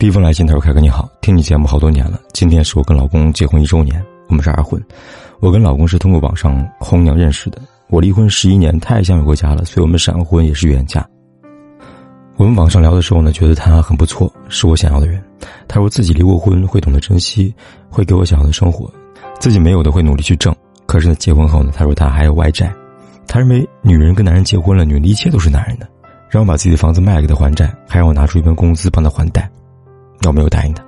第一封来信，他说：“凯哥你好，听你节目好多年了，今天是我跟老公结婚一周年，我们是二婚。我跟老公是通过网上红娘认识的。我离婚十一年，他也想有个家了，所以我们闪婚也是远嫁。我们网上聊的时候呢，觉得他很不错，是我想要的人。他说自己离过婚，会懂得珍惜，会给我想要的生活，自己没有的会努力去挣。可是呢，结婚后呢，他说他还有外债，他认为女人跟男人结婚了，女人的一切都是男人的，让我把自己的房子卖给他还债，还让我拿出一份工资帮他还贷。”我没有答应他。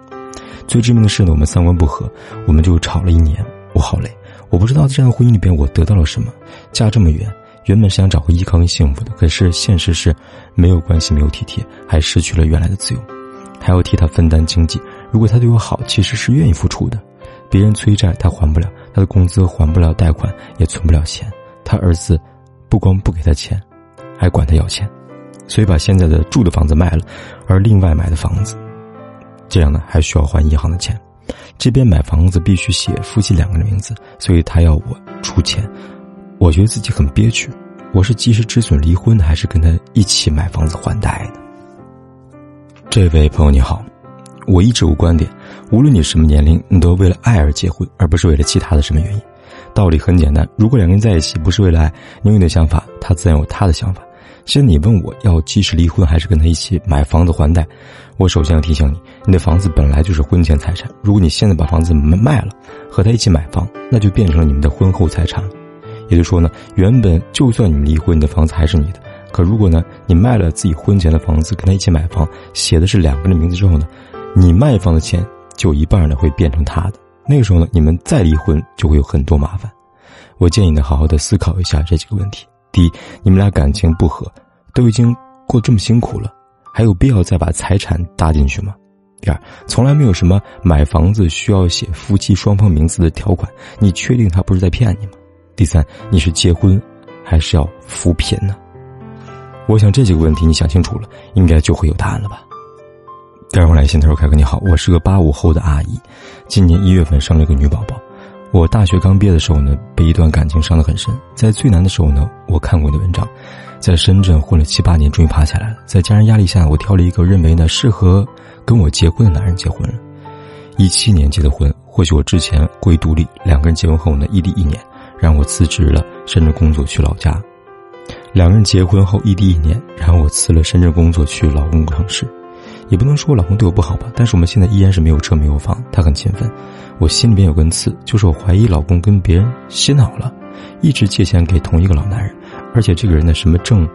最致命的是呢，我们三观不合，我们就吵了一年。我好累，我不知道在这样婚姻里边我得到了什么。嫁这么远，原本是想找个依靠跟幸福的，可是现实是没有关系，没有体贴，还失去了原来的自由，还要替他分担经济。如果他对我好，其实是愿意付出的。别人催债他还不了，他的工资还不了贷款，也存不了钱。他儿子不光不给他钱，还管他要钱，所以把现在的住的房子卖了，而另外买的房子。这样呢，还需要还银行的钱。这边买房子必须写夫妻两个人名字，所以他要我出钱。我觉得自己很憋屈。我是及时止损离婚，还是跟他一起买房子还贷呢？这位朋友你好，我一直有观点：无论你什么年龄，你都为了爱而结婚，而不是为了其他的什么原因。道理很简单，如果两个人在一起不是为了爱，你有你的想法，他自然有他的想法。现在你问我要及时离婚还是跟他一起买房子还贷，我首先要提醒你，你的房子本来就是婚前财产。如果你现在把房子卖了，和他一起买房，那就变成了你们的婚后财产。也就是说呢，原本就算你们离婚，你的房子还是你的。可如果呢，你卖了自己婚前的房子跟他一起买房，写的是两个人的名字之后呢，你卖房的钱就一半呢会变成他的。那个时候呢，你们再离婚就会有很多麻烦。我建议呢，好好的思考一下这几个问题。第一，你们俩感情不和，都已经过这么辛苦了，还有必要再把财产搭进去吗？第二，从来没有什么买房子需要写夫妻双方名字的条款，你确定他不是在骗你吗？第三，你是结婚，还是要扶贫呢？我想这几个问题你想清楚了，应该就会有答案了吧。第二我来信，他说：“凯哥你好，我是个八五后的阿姨，今年一月份生了个女宝宝。”我大学刚毕业的时候呢，被一段感情伤得很深。在最难的时候呢，我看过你的文章，在深圳混了七八年，终于爬起来了。在家人压力下，我挑了一个认为呢适合跟我结婚的男人结婚了。一七年结的婚，或许我之前过于独立。两个人结婚后呢，异地一年，让我辞职了深圳工作去老家。两个人结婚后异地一年，然后我辞了深圳工作去老公城市。也不能说我老公对我不好吧，但是我们现在依然是没有车没有房，他很勤奋。我心里边有根刺，就是我怀疑老公跟别人洗脑了，一直借钱给同一个老男人，而且这个人呢什么证，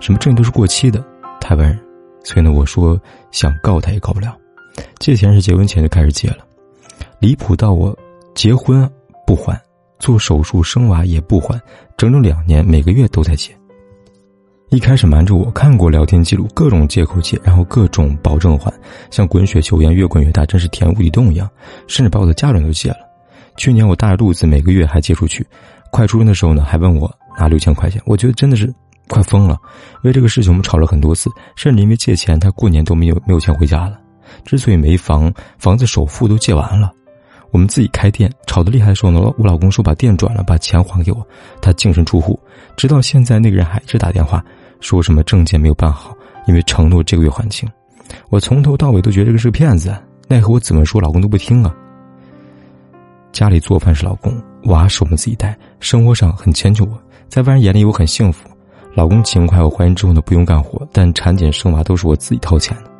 什么证都是过期的，台湾人。所以呢，我说想告他也告不了。借钱是结婚前就开始借了，离谱到我结婚不还，做手术生娃也不还，整整两年每个月都在借。一开始瞒着我，看过聊天记录，各种借口借，然后各种保证还，像滚雪球一样越滚越大，真是填无底洞一样，甚至把我的家人都借了。去年我大着肚子，每个月还借出去，快出生的时候呢，还问我拿六千块钱，我觉得真的是快疯了。为这个事情我们吵了很多次，甚至因为借钱，他过年都没有没有钱回家了。之所以没房，房子首付都借完了，我们自己开店，吵得厉害的时候呢，我老公说把店转了，把钱还给我，他净身出户，直到现在那个人还一直打电话。说什么证件没有办好，因为承诺这个月还清。我从头到尾都觉得这个是骗子，奈何我怎么说老公都不听啊。家里做饭是老公，娃是我们自己带，生活上很迁就我，在外人眼里我很幸福。老公勤快，我怀孕之后呢不用干活，但产检生娃都是我自己掏钱的。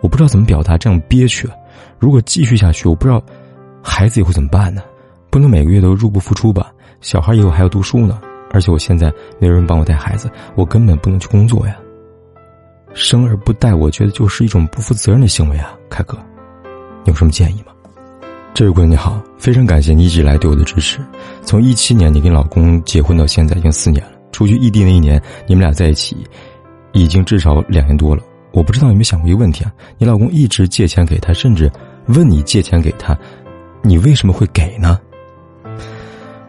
我不知道怎么表达，这样憋屈。如果继续下去，我不知道孩子以后怎么办呢？不能每个月都入不敷出吧？小孩以后还要读书呢。而且我现在没有人帮我带孩子，我根本不能去工作呀。生而不带，我觉得就是一种不负责任的行为啊，凯哥，你有什么建议吗？这位姑娘你好，非常感谢你一直以来对我的支持。从一七年你跟老公结婚到现在已经四年了，出去异地那一年，你们俩在一起已经至少两年多了。我不知道有没有想过一个问题啊？你老公一直借钱给他，甚至问你借钱给他，你为什么会给呢？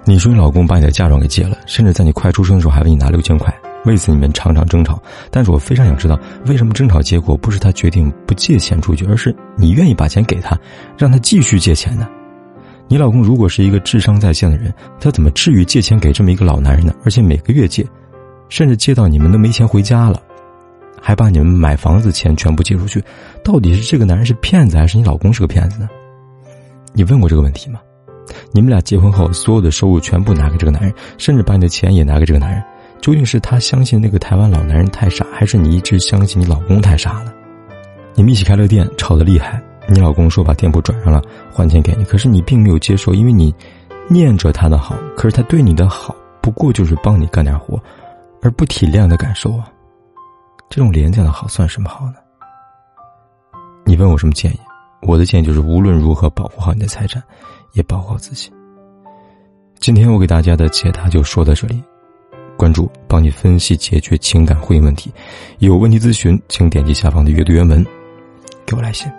你说你老公把你的嫁妆给借了，甚至在你快出生的时候还为你拿六千块，为此你们常常争吵。但是我非常想知道，为什么争吵结果不是他决定不借钱出去，而是你愿意把钱给他，让他继续借钱呢？你老公如果是一个智商在线的人，他怎么至于借钱给这么一个老男人呢？而且每个月借，甚至借到你们都没钱回家了，还把你们买房子钱全部借出去，到底是这个男人是骗子，还是你老公是个骗子呢？你问过这个问题吗？你们俩结婚后，所有的收入全部拿给这个男人，甚至把你的钱也拿给这个男人，究竟是他相信那个台湾老男人太傻，还是你一直相信你老公太傻了？你们一起开了店，吵得厉害，你老公说把店铺转让了，还钱给你，可是你并没有接受，因为你念着他的好，可是他对你的好。不过就是帮你干点活，而不体谅的感受啊！这种廉价的好算什么好呢？你问我什么建议？我的建议就是无论如何保护好你的财产，也保护好自己。今天我给大家的解答就说到这里，关注帮你分析解决情感婚姻问题，有问题咨询请点击下方的阅读原文，给我来信。